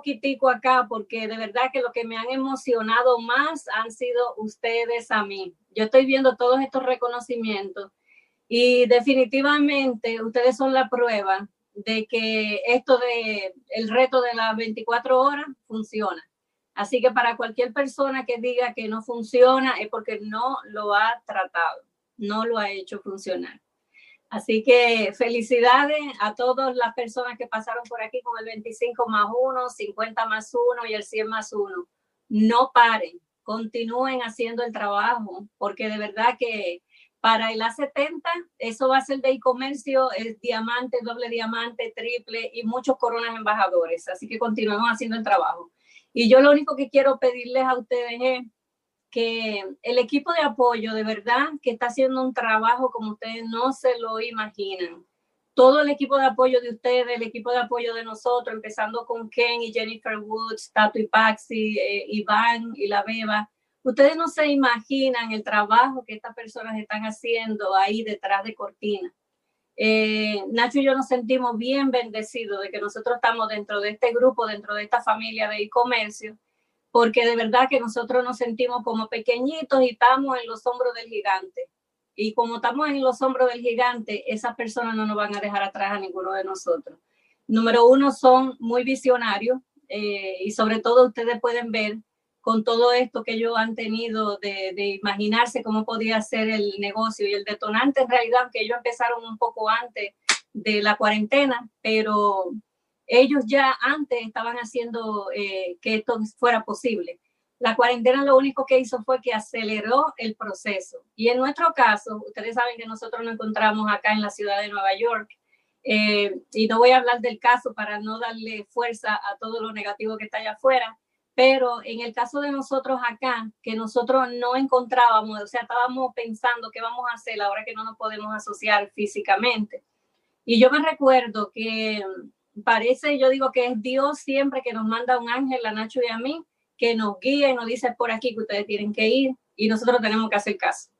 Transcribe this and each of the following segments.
poquitico acá porque de verdad que lo que me han emocionado más han sido ustedes a mí. Yo estoy viendo todos estos reconocimientos y definitivamente ustedes son la prueba de que esto de el reto de las 24 horas funciona. Así que para cualquier persona que diga que no funciona es porque no lo ha tratado, no lo ha hecho funcionar. Así que felicidades a todas las personas que pasaron por aquí con el 25 más 1, 50 más 1 y el 100 más 1. No paren, continúen haciendo el trabajo, porque de verdad que para el A70 eso va a ser de e-comercio, es diamante, doble diamante, triple y muchos coronas embajadores. Así que continuemos haciendo el trabajo. Y yo lo único que quiero pedirles a ustedes es que el equipo de apoyo, de verdad, que está haciendo un trabajo como ustedes no se lo imaginan. Todo el equipo de apoyo de ustedes, el equipo de apoyo de nosotros, empezando con Ken y Jennifer Woods, Tato y Paxi, eh, Iván y la Beba. Ustedes no se imaginan el trabajo que estas personas están haciendo ahí detrás de cortina. Eh, Nacho y yo nos sentimos bien bendecidos de que nosotros estamos dentro de este grupo, dentro de esta familia de e-comercio porque de verdad que nosotros nos sentimos como pequeñitos y estamos en los hombros del gigante. Y como estamos en los hombros del gigante, esas personas no nos van a dejar atrás a ninguno de nosotros. Número uno, son muy visionarios eh, y sobre todo ustedes pueden ver con todo esto que ellos han tenido de, imaginarse cómo podía ser el negocio y el detonante en realidad, que ellos empezaron un poco antes de la cuarentena, pero ellos ya antes estaban haciendo eh, que esto fuera posible. La cuarentena lo único que hizo fue que aceleró el proceso. Y en nuestro caso, ustedes saben que nosotros nos encontramos acá en la ciudad de Nueva York. Eh, y no voy a hablar del caso para no darle fuerza a todo lo negativo que está allá afuera, pero en el caso de nosotros acá, que nosotros no encontrábamos, o sea, estábamos pensando qué vamos a hacer ahora que no nos podemos asociar físicamente. Y yo me recuerdo que parece, yo digo que es Dios siempre que nos manda un ángel, a Nacho y a mí, que nos guía y nos dice por aquí que ustedes tienen que ir y nosotros tenemos que hacer caso.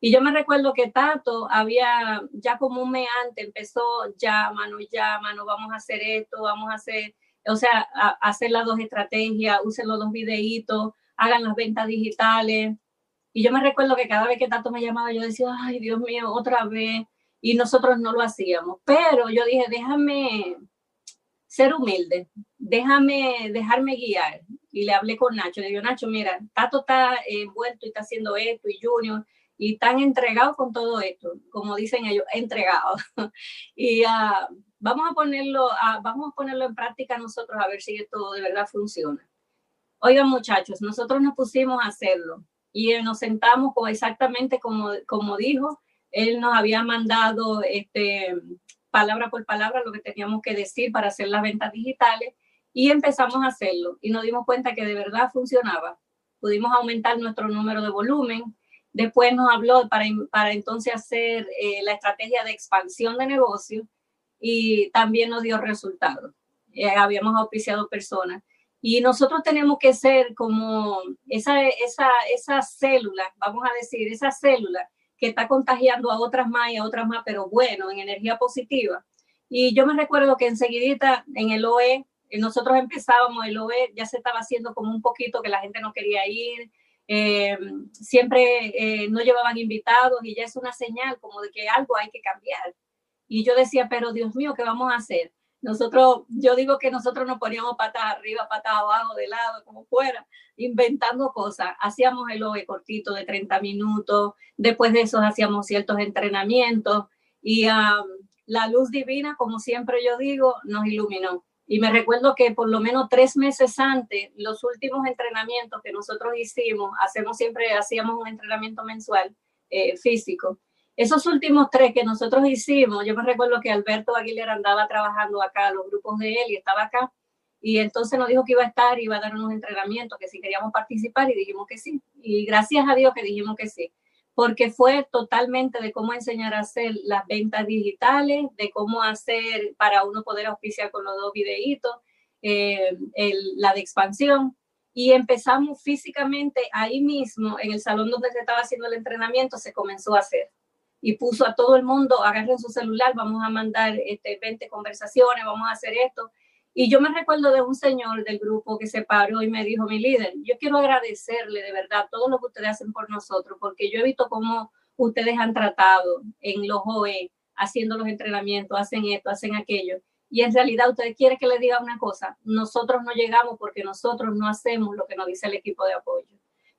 Y yo me recuerdo que Tato había, ya como un mes antes, empezó, llámanos, llámanos, vamos a hacer esto, vamos a hacer, o sea, hacer las dos estrategias, usen los dos videitos, hagan las ventas digitales. Y yo me recuerdo que cada vez que Tato me llamaba, yo decía, ay, Dios mío, otra vez. Y nosotros no lo hacíamos. Pero yo dije, déjame, ser humilde, déjame, dejarme guiar. Y le hablé con Nacho, le digo, Nacho, mira, Tato está envuelto y está haciendo esto y Junior, y están entregados con todo esto, como dicen ellos, entregados. y uh, vamos, a ponerlo, uh, vamos a ponerlo en práctica nosotros a ver si esto de verdad funciona. Oigan muchachos, nosotros nos pusimos a hacerlo y nos sentamos exactamente como, como dijo, él nos había mandado este, palabra por palabra lo que teníamos que decir para hacer las ventas digitales y empezamos a hacerlo y nos dimos cuenta que de verdad funcionaba. Pudimos aumentar nuestro número de volumen. Después nos habló para, para entonces hacer eh, la estrategia de expansión de negocio y también nos dio resultados. Eh, habíamos auspiciado personas. Y nosotros tenemos que ser como esa, esa, esa célula, vamos a decir, esa célula que está contagiando a otras más y a otras más, pero bueno, en energía positiva. Y yo me recuerdo que enseguidita en el OE, eh, nosotros empezábamos, el OE ya se estaba haciendo como un poquito que la gente no quería ir, eh, siempre eh, no llevaban invitados y ya es una señal como de que algo hay que cambiar. Y yo decía, pero Dios mío, ¿qué vamos a hacer? Nosotros, yo digo que nosotros nos poníamos patas arriba, patas abajo, de lado, como fuera, inventando cosas. Hacíamos el OE cortito de 30 minutos, después de eso hacíamos ciertos entrenamientos y la luz divina, como siempre yo digo, nos iluminó. Y me recuerdo que por lo menos tres meses antes, los últimos entrenamientos que nosotros hicimos, hacemos siempre, hacíamos un entrenamiento mensual eh, físico esos últimos tres que nosotros hicimos, yo me recuerdo que Alberto Aguilera andaba trabajando acá, los grupos de él, y estaba acá, y entonces nos dijo que iba a estar, iba a dar unos entrenamientos, que si queríamos participar, y dijimos que sí. Y gracias a Dios que dijimos que sí, porque fue totalmente de cómo enseñar a hacer las ventas digitales, de cómo hacer para uno poder auspiciar con los dos videitos, eh, la de expansión, y empezamos físicamente ahí mismo, en el salón donde se estaba haciendo el entrenamiento, se comenzó a hacer y puso a todo el mundo, agarren su celular, vamos a mandar este, 20 conversaciones, vamos a hacer esto. Y yo me recuerdo de un señor del grupo que se paró y me dijo, mi líder, yo quiero agradecerle de verdad todo lo que ustedes hacen por nosotros, porque yo he visto cómo ustedes han tratado en los OE, haciendo los entrenamientos, hacen esto, hacen aquello. Y en realidad ustedes quieren que les diga una cosa, nosotros no llegamos porque nosotros no hacemos lo que nos dice el equipo de apoyo.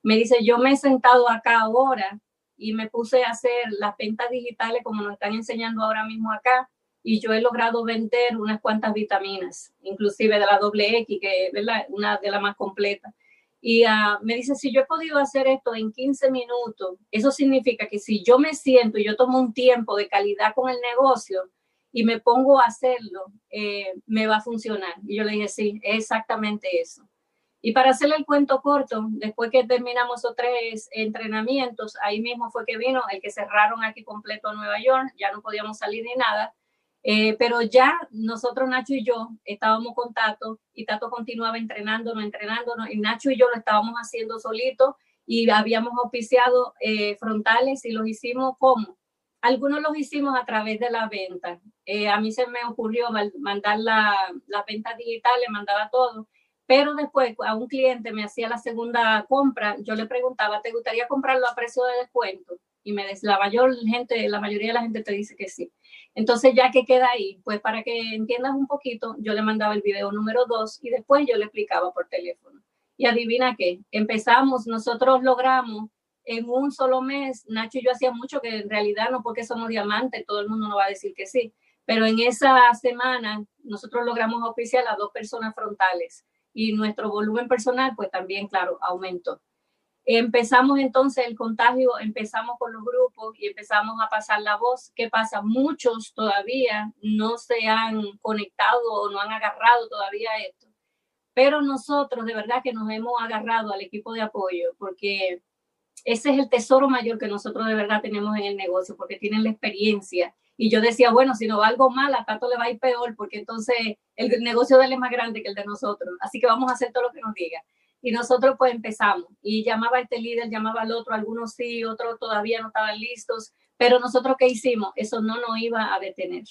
Me dice, yo me he sentado acá ahora y me puse a hacer las ventas digitales como nos están enseñando ahora mismo acá y yo he logrado vender unas cuantas vitaminas, inclusive de la doble X, que es una de las más completas. Y uh, me dice, si yo he podido hacer esto en 15 minutos, eso significa que si yo me siento y yo tomo un tiempo de calidad con el negocio y me pongo a hacerlo, eh, me va a funcionar. Y yo le dije, sí, es exactamente eso. Y para hacerle el cuento corto, después que terminamos los tres entrenamientos, ahí mismo fue que vino el que cerraron aquí completo Nueva York, ya no podíamos salir ni nada. Eh, pero ya nosotros, Nacho y yo, estábamos con Tato y Tato continuaba entrenándonos, entrenándonos y Nacho y yo lo estábamos haciendo solito y habíamos auspiciado eh, frontales y los hicimos como. Algunos los hicimos a través de la venta. Eh, a mí se me ocurrió mandar la, la venta digital, le mandaba todo. Pero después a un cliente me hacía la segunda compra, yo le preguntaba, ¿te gustaría comprarlo a precio de descuento? Y me la mayor gente, la mayoría de la gente te dice que sí. Entonces, ya que queda ahí, pues para que entiendas un poquito, yo le mandaba el video número dos y después yo le explicaba por teléfono. Y adivina qué, empezamos, nosotros logramos en un solo mes, Nacho y yo hacía mucho que en realidad no porque somos diamantes, todo el mundo no va a decir que sí, pero en esa semana nosotros logramos oficiar a dos personas frontales y nuestro volumen personal pues también, claro, aumentó. Empezamos entonces el contagio, empezamos con los grupos y empezamos a pasar la voz. ¿Qué pasa? Muchos todavía no se han conectado o no han agarrado todavía esto. Pero nosotros de verdad que nos hemos agarrado al equipo de apoyo porque ese es el tesoro mayor que nosotros de verdad tenemos en el negocio porque tienen la experiencia. Y yo decía, bueno, si no va algo mal, a tanto le va a ir peor porque entonces el negocio de él es más grande que el de nosotros. Así que vamos a hacer todo lo que nos diga. Y nosotros pues empezamos y llamaba a este líder, llamaba al otro, algunos sí, otros todavía no estaban listos, pero nosotros qué hicimos? Eso no nos iba a detener.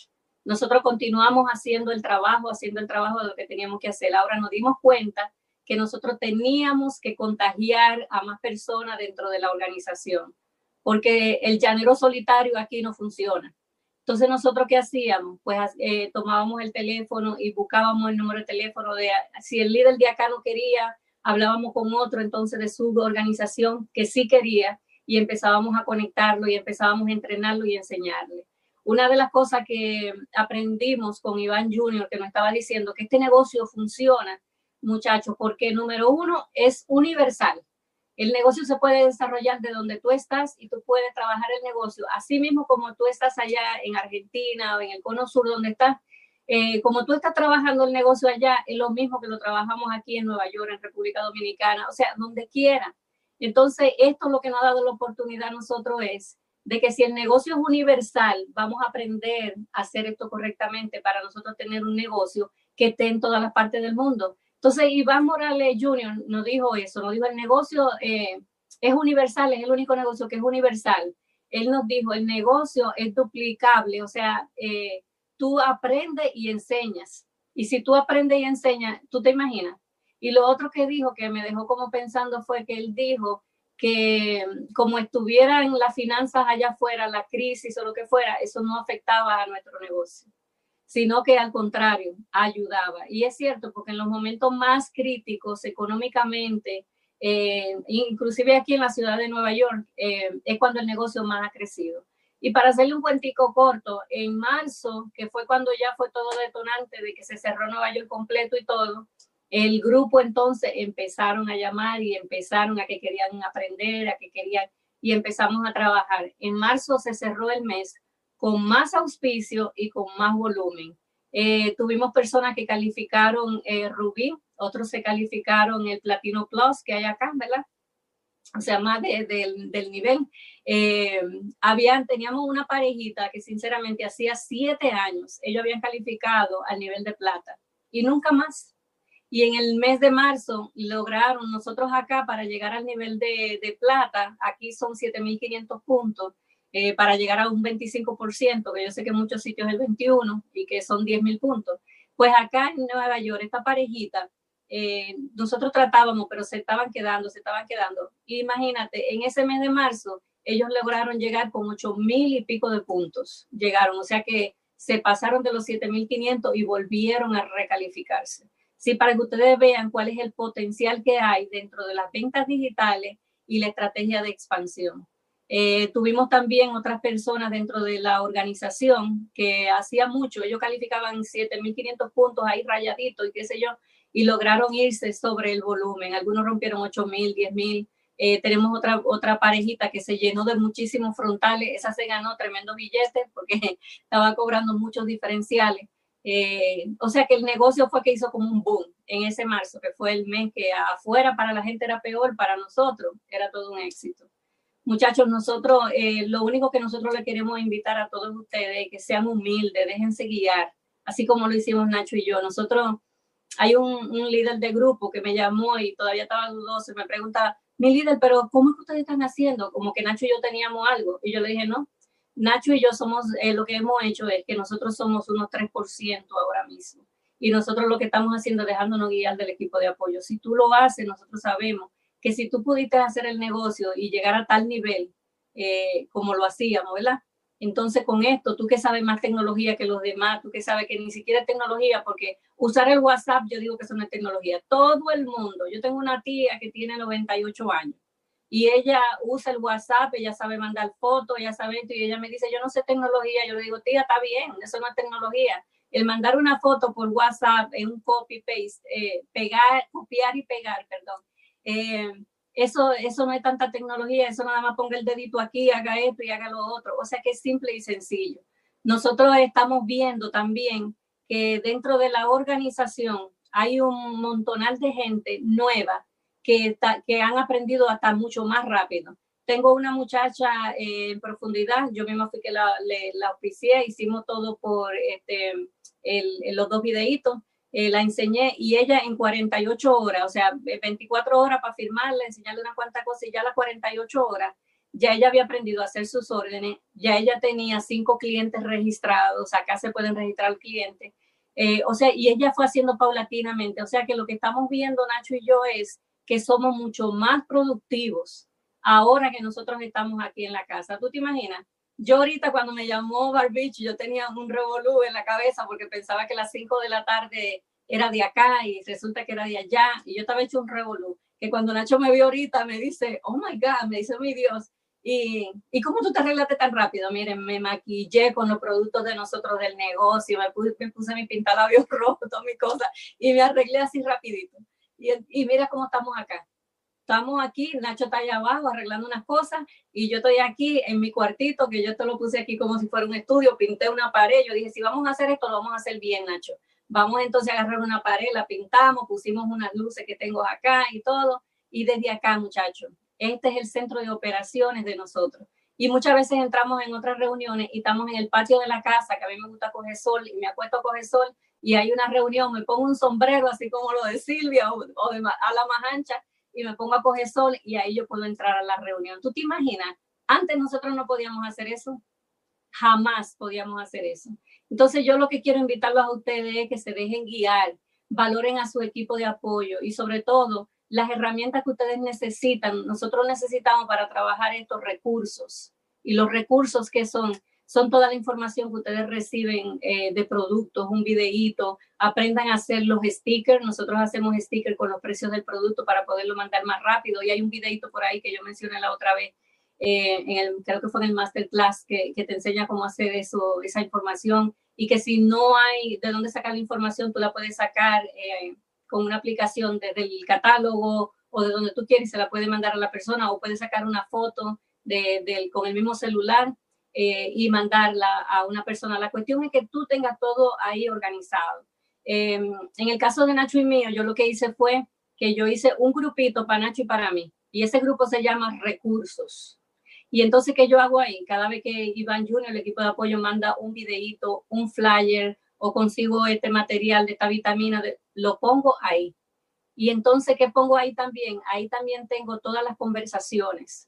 Nosotros continuamos haciendo el trabajo, haciendo el trabajo de lo que teníamos que hacer. Ahora nos dimos cuenta que nosotros teníamos que contagiar a más personas dentro de la organización, porque el llanero solitario aquí no funciona. Entonces nosotros qué hacíamos? Pues eh, tomábamos el teléfono y buscábamos el número de teléfono de si el líder de acá no quería hablábamos con otro entonces de su organización que sí quería y empezábamos a conectarlo y empezábamos a entrenarlo y enseñarle. Una de las cosas que aprendimos con Iván Junior, que nos estaba diciendo que este negocio funciona, muchachos, porque número uno es universal. El negocio se puede desarrollar de donde tú estás y tú puedes trabajar el negocio, así mismo como tú estás allá en Argentina o en el cono sur donde estás, eh, como tú estás trabajando el negocio allá, es lo mismo que lo trabajamos aquí en Nueva York, en República Dominicana, o sea, donde quiera. Entonces, esto lo que nos ha dado la oportunidad nosotros es de que si el negocio es universal, vamos a aprender a hacer esto correctamente para nosotros tener un negocio que esté en todas las partes del mundo. Entonces, Iván Morales Jr. nos dijo eso, nos dijo el negocio eh, es universal, es el único negocio que es universal. Él nos dijo, el negocio es duplicable, o sea, eh, tú aprendes y enseñas. Y si tú aprendes y enseñas, tú te imaginas. Y lo otro que dijo, que me dejó como pensando, fue que él dijo que como estuvieran las finanzas allá afuera, la crisis o lo que fuera, eso no afectaba a nuestro negocio, sino que al contrario, ayudaba. Y es cierto, porque en los momentos más críticos económicamente, eh, inclusive aquí en la ciudad de Nueva York, eh, es cuando el negocio más ha crecido. Y para hacerle un cuentico corto, en marzo, que fue cuando ya fue todo detonante de que se cerró Nueva York completo y todo, el grupo entonces empezaron a llamar y empezaron a que querían aprender, a que querían, y empezamos a trabajar. En marzo se cerró el mes con más auspicio y con más volumen. Eh, tuvimos personas que calificaron eh, Rubí, otros se calificaron el Platino Plus que hay acá, ¿verdad? o sea, más del nivel. Eh, habían, teníamos una parejita que sinceramente hacía siete años, ellos habían calificado al nivel de plata y nunca más. Y en el mes de marzo lograron nosotros acá para llegar al nivel de, de plata, aquí son 7.500 puntos, eh, para llegar a un 25%, que yo sé que en muchos sitios es el 21 y que son 10.000 puntos Pues acá en Nueva York, esta parejita, eh, nosotros tratábamos, pero se estaban quedando, se estaban quedando. Imagínate, en ese mes de marzo, ellos lograron llegar con ocho mil y pico de puntos. Llegaron, o sea que se pasaron de los 7.500 y volvieron a recalificarse. Sí, para que ustedes vean cuál es el potencial que hay dentro de las ventas digitales y la estrategia de expansión. Eh, tuvimos también otras personas dentro de la organización que hacía mucho, ellos calificaban 7.500 puntos ahí rayaditos y qué sé yo, y lograron irse sobre el volumen. Algunos rompieron 8.000, 10.000. Eh, tenemos otra, otra parejita que se llenó de muchísimos frontales, esa se ganó tremendo billetes porque estaba cobrando muchos diferenciales. Eh, o sea que el negocio fue que hizo como un boom en ese marzo, que fue el mes que afuera para la gente era peor, para nosotros era todo un éxito. Muchachos, nosotros, eh, lo único que nosotros le queremos invitar a todos ustedes es que sean humildes, déjense guiar, así como lo hicimos Nacho y yo. Nosotros, hay un, líder de grupo que me llamó y todavía estaba dudoso, me pregunta, mi líder, pero ¿cómo es que ustedes están haciendo? Como que Nacho y yo teníamos algo. Y yo le dije, no, Nacho y yo somos, eh, lo que hemos hecho es que nosotros somos unos 3% ahora mismo. Y nosotros lo que estamos haciendo es dejándonos guiar del equipo de apoyo. Si tú lo haces, nosotros sabemos que si tú pudiste hacer el negocio y llegar a tal nivel eh, como lo hacíamos, ¿verdad? Entonces, con esto, tú que sabes más tecnología que los demás, tú que sabes que ni siquiera es tecnología, porque usar el WhatsApp, yo digo que eso no es tecnología. Todo el mundo, yo tengo una tía que tiene 98 años y ella usa el WhatsApp, ella sabe mandar fotos, ella sabe esto, y ella me dice, yo no sé tecnología. Yo le digo, tía, está bien, eso no es tecnología. El mandar una foto por WhatsApp en un copy-paste, eh, pegar, copiar y pegar, perdón. Eh, eso, eso no es tanta tecnología, eso nada más ponga el dedito aquí, haga esto y haga lo otro. O sea que es simple y sencillo. Nosotros estamos viendo también que dentro de la organización hay un montonal de gente nueva que, que han aprendido hasta mucho más rápido. Tengo una muchacha eh, en profundidad, yo misma fui que la, la oficié, hicimos todo por este, el, los dos videitos eh, la enseñé y ella en 48 horas, o sea, 24 horas para firmarla, enseñarle una cuanta cosa y ya las 48 horas ya ella había aprendido a hacer sus órdenes, ya ella tenía cinco clientes registrados, acá se pueden registrar al cliente, eh, o sea, y ella fue haciendo paulatinamente, o sea que lo que estamos viendo Nacho y yo es que somos mucho más productivos ahora que nosotros estamos aquí en la casa. ¿Tú te imaginas? Yo ahorita cuando me llamó Barbich, yo tenía un revolú en la cabeza porque pensaba que las 5 de la tarde era de acá y resulta que era de allá y yo estaba hecho un revolú. Que cuando Nacho me vio ahorita me dice, oh my God, me dice mi Dios, ¿y, ¿y cómo tú te arreglaste tan rápido? Miren, me maquillé con los productos de nosotros del negocio, me puse, me puse mi pintalabios rojo, todas mis cosas y me arreglé así rapidito. Y, y mira cómo estamos acá estamos aquí, Nacho está allá abajo arreglando unas cosas y yo estoy aquí en mi cuartito, que yo te lo puse aquí como si fuera un estudio, pinté una pared, yo dije, si vamos a hacer esto, lo vamos a hacer bien, Nacho. Vamos entonces a agarrar una pared, la pintamos, pusimos unas luces que tengo acá y todo, y desde acá, muchachos, este es el centro de operaciones de nosotros. Y muchas veces entramos en otras reuniones y estamos en el patio de la casa, que a mí me gusta coger sol y me acuesto a coger sol y hay una reunión, me pongo un sombrero así como lo de Silvia o, o de a la más ancha y me pongo a coger sol y ahí yo puedo entrar a la reunión. ¿Tú te imaginas? Antes nosotros no podíamos hacer eso. Jamás podíamos hacer eso. Entonces yo lo que quiero invitarlos a ustedes es que se dejen guiar, valoren a su equipo de apoyo y sobre todo las herramientas que ustedes necesitan. Nosotros necesitamos para trabajar estos recursos y los recursos que son son toda la información que ustedes reciben eh, de productos, un videíto, aprendan a hacer los stickers. Nosotros hacemos stickers con los precios del producto para poderlo mandar más rápido. Y hay un videíto por ahí que yo mencioné la otra vez, eh, en creo que fue en el masterclass, que, que te enseña cómo hacer eso, esa información. Y que si no hay de dónde sacar la información, tú la puedes sacar eh, con una aplicación desde el catálogo o de donde tú quieres, se la puedes mandar a la persona o puedes sacar una foto de, con el mismo celular eh, y mandarla a una persona. La cuestión es que tú tengas todo ahí organizado. Em, en el caso de Nacho y mío, yo lo que hice fue que yo hice un grupito para Nacho y para mí. Y ese grupo se llama Recursos. Y entonces, ¿qué yo hago ahí? Cada vez que Iván Junior, el equipo de apoyo, manda un videíto, un flyer o consigo este material de esta vitamina, lo pongo ahí. Y entonces, ¿qué pongo ahí también? Ahí también tengo todas las conversaciones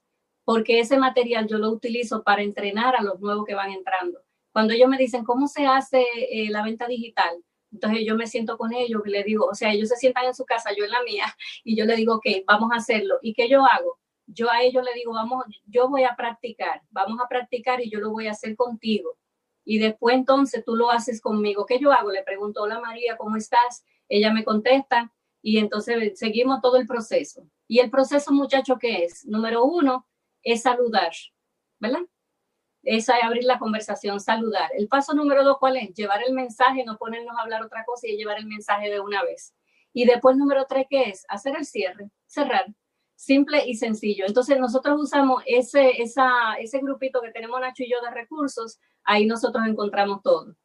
porque ese material yo lo utilizo para entrenar a los nuevos que van entrando. Cuando ellos me dicen, ¿cómo se hace eh, la venta digital? Entonces yo me siento con ellos y le digo, o sea, ellos se sientan en su casa, yo en la mía, y yo le digo, ok, vamos a hacerlo. ¿Y qué yo hago? Yo a ellos le digo, vamos, yo voy a practicar, vamos a practicar y yo lo voy a hacer contigo. Y después entonces tú lo haces conmigo. ¿Qué yo hago? Le pregunto, hola María, ¿cómo estás? Ella me contesta y entonces seguimos todo el proceso. Y el proceso, muchacho, ¿qué es? Número uno es saludar, ¿verdad? es abrir la conversación, saludar. El paso número dos, ¿cuál es? Llevar el mensaje, no ponernos a hablar otra cosa y llevar el mensaje de una vez. Y después, número tres, ¿qué es? Hacer el cierre, cerrar. Simple y sencillo. Entonces, nosotros usamos ese, esa, ese grupito que tenemos Nacho y yo de recursos, ahí nosotros encontramos todo.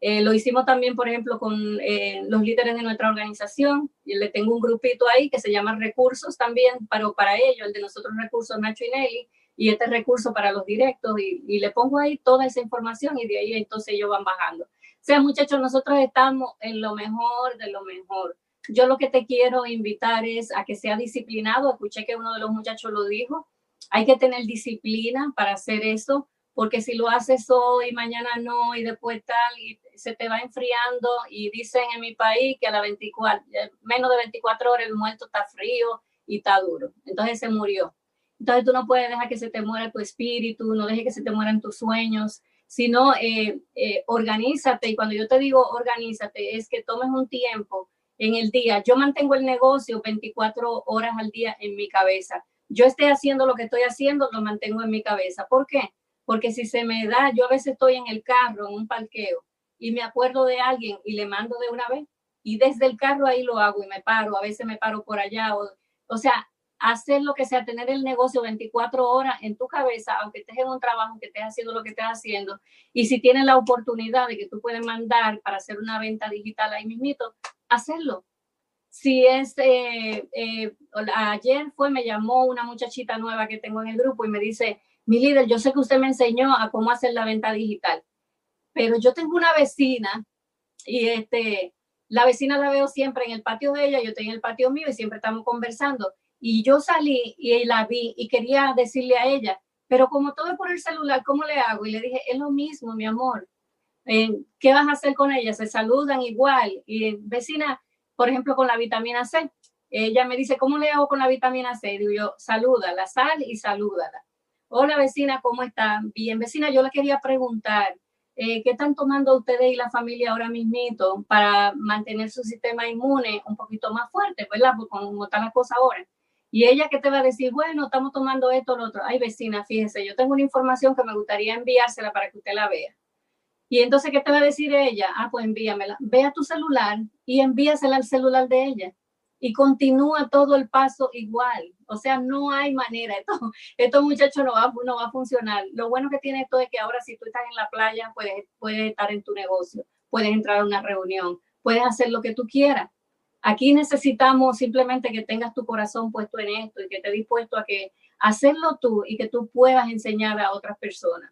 Eh, lo hicimos también, por ejemplo, con eh, los líderes de nuestra organización. Y le tengo un grupito ahí que se llama Recursos también, pero para ello, el de nosotros Recursos, Nacho y Nelly, y este recurso para los directos y, le pongo ahí toda esa información y de ahí entonces ellos van bajando. O sea, muchachos, nosotros estamos en lo mejor de lo mejor. Yo lo que te quiero invitar es a que sea disciplinado. Escuché que uno de los muchachos lo dijo. Hay que tener disciplina para hacer eso, porque si lo haces hoy, mañana no, y después tal, y se te va enfriando. Y dicen en mi país que a la 24, menos de 24 horas el muerto está frío y está duro. Entonces se murió. Entonces tú no puedes dejar que se te muera tu espíritu, no dejes que se te mueran tus sueños, sino eh, eh, organízate. Y cuando yo te digo organízate, es que tomes un tiempo en el día. Yo mantengo el negocio 24 horas al día en mi cabeza. Yo esté haciendo lo que estoy haciendo, lo mantengo en mi cabeza. ¿Por qué? Porque si se me da, yo a veces estoy en el carro, en un parqueo, y me acuerdo de alguien y le mando de una vez. Y desde el carro ahí lo hago y me paro, a veces me paro por allá. O, o sea, hacer lo que sea, tener el negocio 24 horas en tu cabeza, aunque estés en un trabajo, que estés haciendo lo que estés haciendo. Y si tienes la oportunidad de que tú puedes mandar para hacer una venta digital ahí mismito, hacerlo. Si es, eh, eh, ayer fue, me llamó una muchachita nueva que tengo en el grupo y me dice, mi líder, yo sé que usted me enseñó a cómo hacer la venta digital, pero yo tengo una vecina y este, la vecina la veo siempre en el patio de ella, yo estoy en el patio mío y siempre estamos conversando y yo salí y la vi y quería decirle a ella, pero como todo es por el celular, ¿cómo le hago? Y le dije, es lo mismo, mi amor. ¿Qué vas a hacer con ella? Se saludan igual. Y vecina, por ejemplo, con la vitamina C, ella me dice, ¿cómo le hago con la vitamina C? Digo yo, salúdala, sal y salúdala. Hola vecina, ¿cómo están? Bien, vecina, yo le quería preguntar, eh, ¿qué están tomando ustedes y la familia ahora mismito para mantener su sistema inmune un poquito más fuerte, ¿verdad? Porque como está la cosa ahora. Y ella que te va a decir, bueno, estamos tomando esto o lo otro. Ay, vecina, fíjese, yo tengo una información que me gustaría enviársela para que usted la vea. Y entonces, ¿qué te va a decir ella? Ah, pues envíamela. Ve a tu celular y envíasela al celular de ella. Y continúa todo el paso igual. O sea, no hay manera. Esto, esto muchacho no va, no va a funcionar. Lo bueno que tiene esto es que ahora si tú estás en la playa, puedes, puedes estar en tu negocio, puedes entrar a una reunión, puedes hacer lo que tú quieras. Aquí necesitamos simplemente que tengas tu corazón puesto en esto y que estés dispuesto a que hacerlo tú y que tú puedas enseñar a otras personas.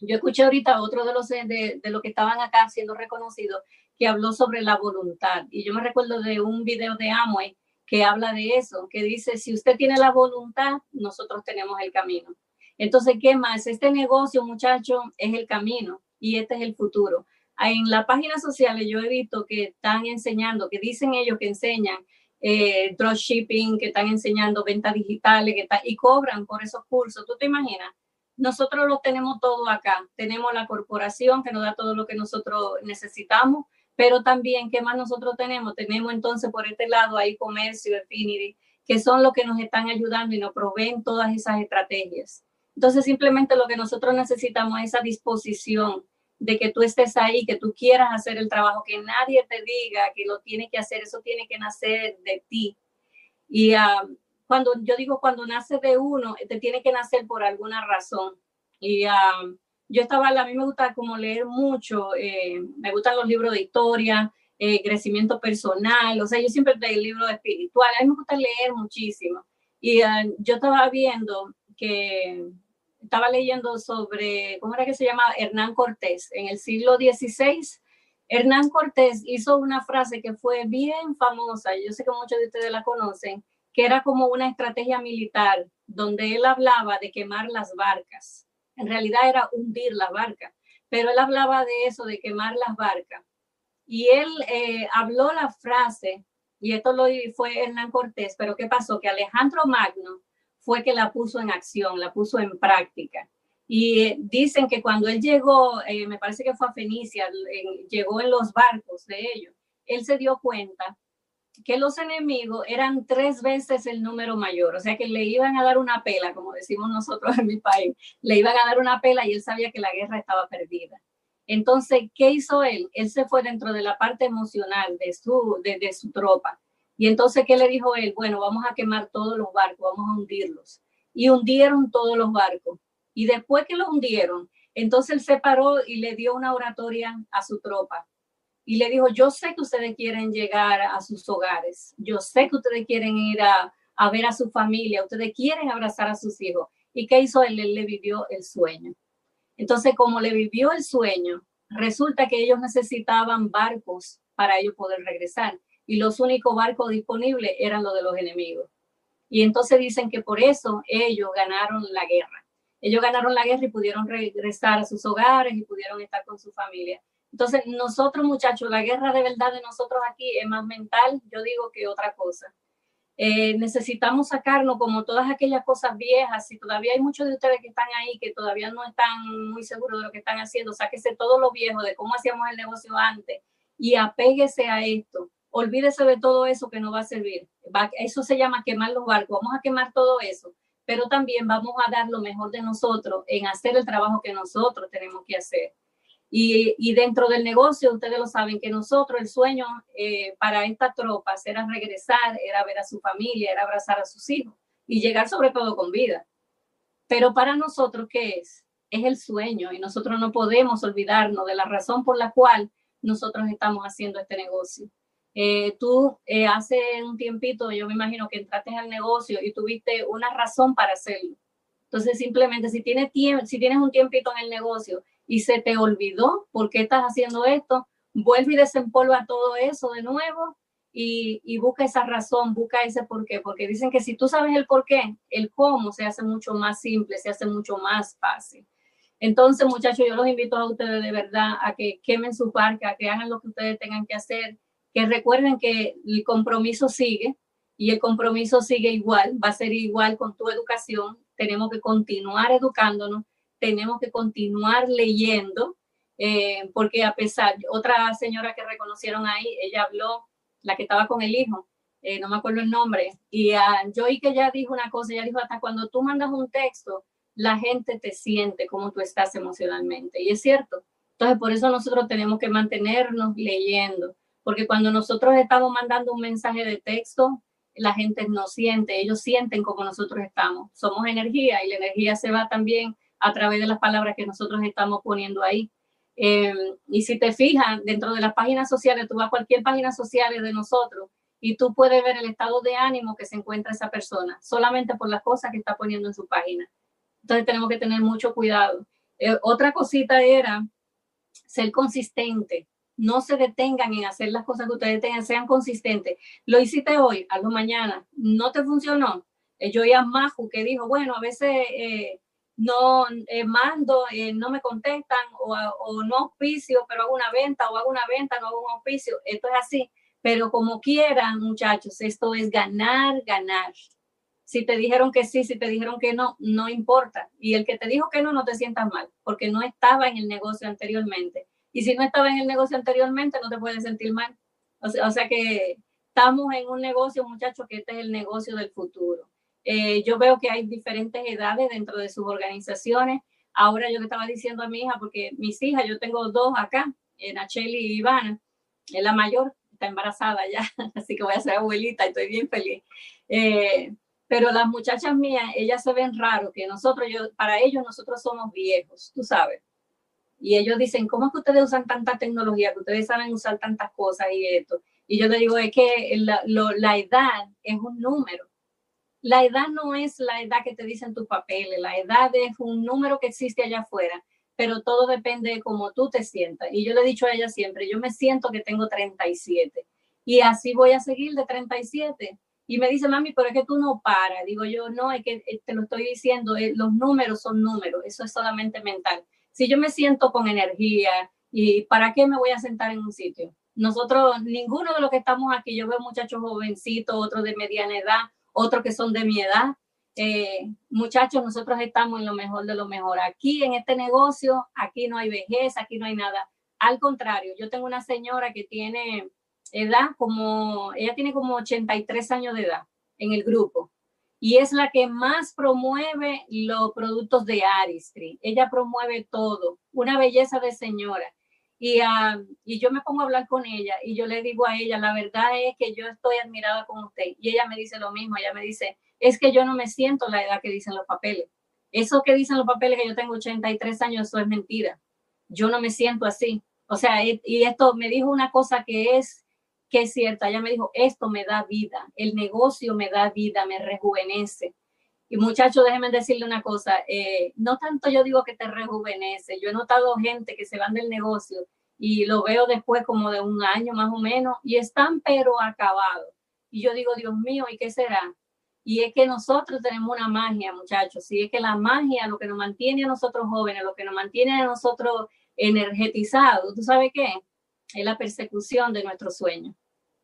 Yo escuché ahorita otro de los de, de los que estaban acá siendo reconocidos que habló sobre la voluntad y yo me recuerdo de un video de Amway que habla de eso, que dice si usted tiene la voluntad, nosotros tenemos el camino. Entonces, ¿qué más? Este negocio, muchacho, es el camino y este es el futuro en las páginas sociales yo he visto que están enseñando, que dicen ellos que enseñan eh, dropshipping, que están enseñando ventas digitales que y cobran por esos cursos. ¿Tú te imaginas? Nosotros lo tenemos todo acá. Tenemos la corporación que nos da todo lo que nosotros necesitamos, pero también, ¿qué más nosotros tenemos? Tenemos entonces por este lado ahí comercio, Affinity, que son los que nos están ayudando y nos proveen todas esas estrategias. Entonces, simplemente lo que nosotros necesitamos es esa disposición de que tú estés ahí, que tú quieras hacer el trabajo, que nadie te diga que lo tiene que hacer, eso tiene que nacer de ti. Y ah, cuando yo digo cuando nace de uno, te tiene que nacer por alguna razón. Y ah, yo estaba, a mí me gusta como leer mucho, eh, me gustan los libros de historia, eh, crecimiento personal, o sea, yo siempre leo libros espirituales, a mí me gusta leer muchísimo. Y ah, yo estaba viendo que estaba leyendo sobre, ¿cómo era que se llama? Hernán Cortés. En el siglo XVI, Hernán Cortés hizo una frase que fue bien famosa, yo sé que muchos de ustedes la conocen, que era como una estrategia militar, donde él hablaba de quemar las barcas. En realidad era hundir la barca, pero él hablaba de eso, de quemar las barcas. y él eh, habló la frase, y esto lo fue Hernán Cortés, pero ¿qué pasó? Que Alejandro Magno fue que la puso en acción, la puso en práctica. Y eh, dicen que cuando él llegó, eh, me parece que fue a Fenicia, llegó en los barcos de ellos, él se dio cuenta que los enemigos eran tres veces el número mayor, o sea que le iban a dar una pela, como decimos nosotros en mi país, le iban a dar una pela y él sabía que la guerra estaba perdida. Entonces, ¿qué hizo él? Él se fue dentro de la parte emocional de su, de, su tropa. Y entonces, ¿qué le dijo él? Bueno, vamos a quemar todos los barcos, vamos a hundirlos. Y hundieron todos los barcos. Y después que lo hundieron, entonces él se paró y le dio una oratoria a su tropa. Y le dijo, yo sé que ustedes quieren llegar a sus hogares, yo sé que ustedes quieren ir a, ver a su familia, ustedes quieren abrazar a sus hijos. ¿Y qué hizo él? Él le vivió el sueño. Entonces, como le vivió el sueño, resulta que ellos necesitaban barcos para ellos poder regresar y los únicos barcos disponibles eran los de los enemigos. Y entonces dicen que por eso ellos ganaron la guerra. Ellos ganaron la guerra y pudieron regresar a sus hogares y pudieron estar con su familia. Entonces, nosotros muchachos, la guerra de verdad de nosotros aquí es más mental, yo digo, que otra cosa. Eh, necesitamos sacarnos como todas aquellas cosas viejas. Si todavía hay muchos de ustedes que están ahí que todavía no están muy seguros de lo que están haciendo, sáquese todo lo viejo de cómo hacíamos el negocio antes y apéguese a esto. Olvídese de todo eso que no va a servir. eso se llama quemar los barcos. Vamos a quemar todo eso, pero también vamos a dar lo mejor de nosotros en hacer el trabajo que nosotros tenemos que hacer. Y, dentro del negocio, ustedes lo saben, que nosotros el sueño eh, para estas tropas era regresar, era ver a su familia, era abrazar a sus hijos y llegar sobre todo con vida. Pero para nosotros, ¿qué es? Es el sueño y nosotros no podemos olvidarnos de la razón por la cual nosotros estamos haciendo este negocio. Eh, tú eh, hace un tiempito, yo me imagino que entraste al negocio y tuviste una razón para hacerlo. Entonces, simplemente si tienes, si tienes un tiempito en el negocio y se te olvidó por qué estás haciendo esto, vuelve y desempolva todo eso de nuevo y, busca esa razón, busca ese por qué, porque dicen que si tú sabes el por qué, el cómo se hace mucho más simple, se hace mucho más fácil. Entonces, muchachos, yo los invito a ustedes de verdad a que quemen su parque, a que hagan lo que ustedes tengan que hacer, que recuerden que el compromiso sigue y el compromiso sigue igual, va a ser igual con tu educación. Tenemos que continuar educándonos tenemos que continuar leyendo, eh, porque a pesar, otra señora que reconocieron ahí, ella habló, la que estaba con el hijo, eh, no me acuerdo el nombre, y yo oí que ella dijo una cosa, ella dijo, hasta cuando tú mandas un texto, la gente te siente como tú estás emocionalmente, y es cierto. Entonces, por eso nosotros tenemos que mantenernos leyendo, porque cuando nosotros estamos mandando un mensaje de texto, la gente nos siente, ellos sienten como nosotros estamos. Somos energía y la energía se va también a través de las palabras que nosotros estamos poniendo ahí. Em, y si te fijas, dentro de las páginas sociales, tú vas a cualquier página social de nosotros y tú puedes ver el estado de ánimo que se encuentra esa persona, solamente por las cosas que está poniendo en su página. Entonces tenemos que tener mucho cuidado. Eh, otra cosita era ser consistente. No se detengan en hacer las cosas que ustedes tengan, sean consistentes. Lo hiciste hoy, hazlo mañana. No te funcionó. Eh, yo a Maju que dijo, bueno, a veces eh, no eh, mando, eh, no me contestan o, no auspicio, pero hago una venta o hago una venta, no hago un auspicio. Esto es así. Pero como quieran, muchachos, esto es ganar, ganar. Si te dijeron que sí, si te dijeron que no, no importa. Y el que te dijo que no, no te sientas mal, porque no estaba en el negocio anteriormente. Y si no estaba en el negocio anteriormente, no te puedes sentir mal. O sea, o sea que estamos en un negocio, muchachos, que este es el negocio del futuro. Eh, yo veo que hay diferentes edades dentro de sus organizaciones. Ahora yo le estaba diciendo a mi hija, porque mis hijas, yo tengo dos acá, eh, Nacheli y Ivana, es la mayor, está embarazada ya, así que voy a ser abuelita y estoy bien feliz. Eh, pero las muchachas mías, ellas se ven raro que nosotros, yo, para ellos nosotros somos viejos, tú sabes. Y ellos dicen, ¿cómo es que ustedes usan tanta tecnología, que ustedes saben usar tantas cosas y esto? Y yo le digo, es que la, la edad es un número la edad no es la edad que te dicen tus papeles, la edad es un número que existe allá afuera, pero todo depende de cómo tú te sientas. Y yo le he dicho a ella siempre, yo me siento que tengo 37 y así voy a seguir de 37. Y me dice, mami, pero es que tú no paras. Digo yo, no, es que eh, te lo estoy diciendo, eh, los números son números, eso es solamente mental. Si yo me siento con energía, ¿y para qué me voy a sentar en un sitio? Nosotros, ninguno de los que estamos aquí, yo veo muchachos jovencitos, otros de mediana edad, otros que son de mi edad. Eh, muchachos, nosotros estamos en lo mejor de lo mejor. Aquí en este negocio, aquí no hay vejez, aquí no hay nada. Al contrario, yo tengo una señora que tiene edad como, ella tiene como 83 años de edad en el grupo y es la que más promueve los productos de Aristry. Ella promueve todo, una belleza de señora. Y, uh, y yo me pongo a hablar con ella y yo le digo a ella, la verdad es que yo estoy admirada con usted. Y ella me dice lo mismo, ella me dice, es que yo no me siento la edad que dicen los papeles. Eso que dicen los papeles que yo tengo 83 años, eso es mentira. Yo no me siento así. O sea, y esto me dijo una cosa que es, que es cierta. Ella me dijo, esto me da vida, el negocio me da vida, me rejuvenece. Y muchachos, déjenme decirle una cosa, eh, no tanto yo digo que te rejuvenece, yo he notado gente que se van del negocio y lo veo después como de un año más o menos y están pero acabados. Y yo digo, Dios mío, ¿y qué será? Y es que nosotros tenemos una magia, muchachos, y es que la magia, lo que nos mantiene a nosotros jóvenes, lo que nos mantiene a nosotros energetizados, ¿tú sabes qué? Es la persecución de nuestros sueños.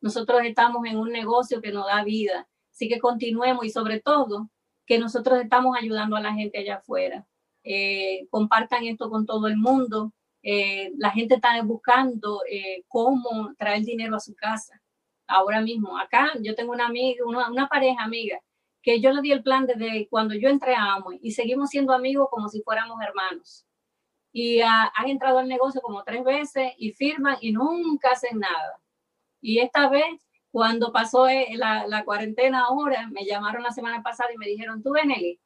Nosotros estamos en un negocio que nos da vida, así que continuemos y sobre todo que nosotros estamos ayudando a la gente allá afuera. Eh, compartan esto con todo el mundo. Eh, la gente está buscando eh, cómo traer dinero a su casa. Ahora mismo, acá yo tengo una amiga, una, pareja amiga, que yo le di el plan desde cuando yo entré a Amway y seguimos siendo amigos como si fuéramos hermanos. Y han entrado al negocio como tres veces y firman y nunca hacen nada. Y esta vez cuando pasó eh, la, cuarentena ahora, me llamaron la semana pasada y me dijeron, tú, Benelli,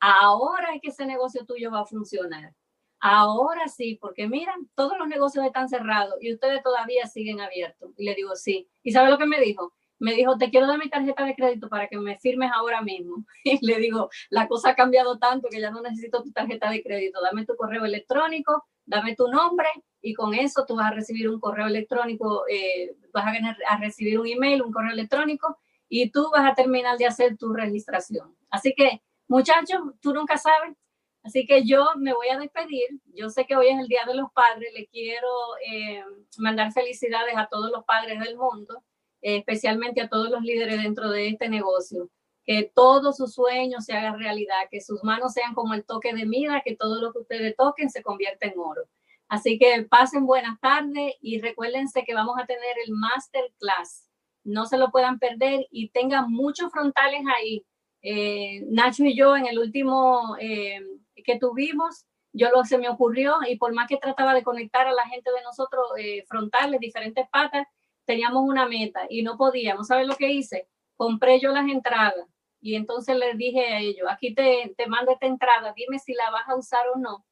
ahora es que ese negocio tuyo va a funcionar. Ahora sí, porque miran, todos los negocios están cerrados y ustedes todavía siguen abiertos. Y le digo, sí. ¿Y sabe lo que me dijo? Me dijo, te quiero dar mi tarjeta de crédito para que me firmes ahora mismo. Y le digo, la cosa ha cambiado tanto que ya no necesito tu tarjeta de crédito. Dame tu correo electrónico, dame tu nombre y con eso tú vas a recibir un correo electrónico, eh, vas a, a recibir un email, un correo electrónico y tú vas a terminar de hacer tu registración. Así que, muchachos, tú nunca sabes. Así que yo me voy a despedir. Yo sé que hoy es el Día de los Padres. Le quiero eh, mandar felicidades a todos los padres del mundo, eh, especialmente a todos los líderes dentro de este negocio. Que todos sus sueños se hagan realidad, que sus manos sean como el toque de mira, que todo lo que ustedes toquen se convierta en oro. Así que pasen buenas tardes y recuérdense que vamos a tener el masterclass. No se lo puedan perder y tengan muchos frontales ahí. Eh, Nacho y yo en el último eh, que tuvimos, yo lo se me ocurrió y por más que trataba de conectar a la gente de nosotros eh, frontales, diferentes patas, teníamos una meta y no podíamos. ¿Sabes lo que hice? Compré yo las entradas y entonces les dije a ellos, aquí te, te mando esta entrada, dime si la vas a usar o no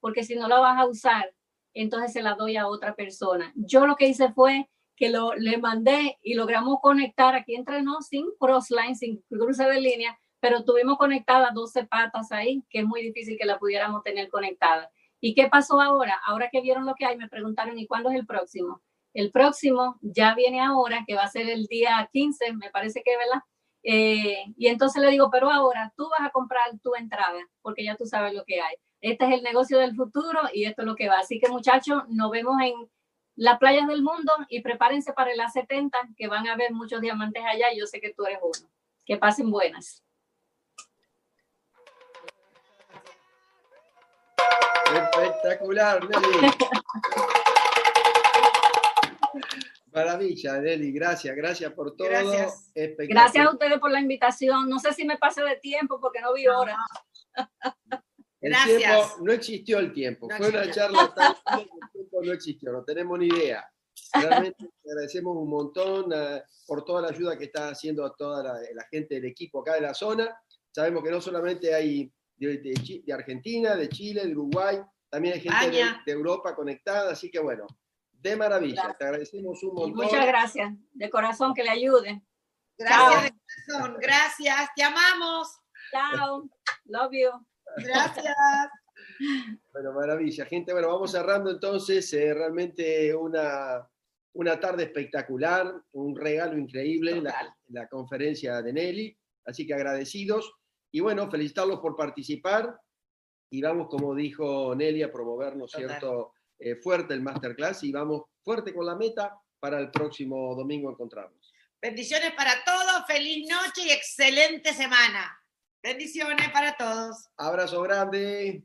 porque si no la vas a usar, entonces se la doy a otra persona. Yo lo que hice fue que lo, le mandé y logramos conectar aquí entre nos sin crossline, sin cruce de línea, pero tuvimos conectadas 12 patas ahí, que es muy difícil que la pudiéramos tener conectada. ¿Y qué pasó ahora? Ahora que vieron lo que hay, me preguntaron, ¿y cuándo es el próximo? El próximo ya viene ahora, que va a ser el día 15, me parece que, ¿verdad? Eh, y entonces le digo, pero ahora tú vas a comprar tu entrada, porque ya tú sabes lo que hay. Este es el negocio del futuro y esto es lo que va. Así que muchachos, nos vemos en las playas del mundo y prepárense para el A70, que van a haber muchos diamantes allá y yo sé que tú eres uno. Que pasen buenas. Espectacular, Nelly. Maravilla, Nelly, gracias, gracias por todo. Gracias. gracias a ustedes por la invitación. No sé si me pasé de tiempo porque no vi hora. El tiempo, no existió el tiempo. Fue una charla tan el tiempo no existió, no tenemos ni idea. Realmente agradecemos un montón uh, por toda la ayuda que está haciendo a toda la, la, gente del equipo acá de la zona. Sabemos que no solamente hay de, de, de Argentina, de Chile, de Uruguay, también hay gente de, de, Europa conectada, así que bueno, de maravilla. Claro. Te agradecemos un montón. Muchas gracias, de corazón, que le ayude. Gracias Chao. de corazón, gracias, te amamos. Chao, love you. Gracias. Bueno, maravilla, gente. Bueno, vamos cerrando entonces. Eh, realmente una, una tarde espectacular, un regalo increíble, la, la, conferencia de Nelly. Así que agradecidos. Y bueno, felicitarlos por participar. Y vamos, como dijo Nelly, a promovernos, ¿cierto? Eh, fuerte el masterclass y vamos fuerte con la meta para el próximo domingo encontrarnos. Bendiciones para todos, feliz noche y excelente semana. Bendiciones para todos. Abrazo grande.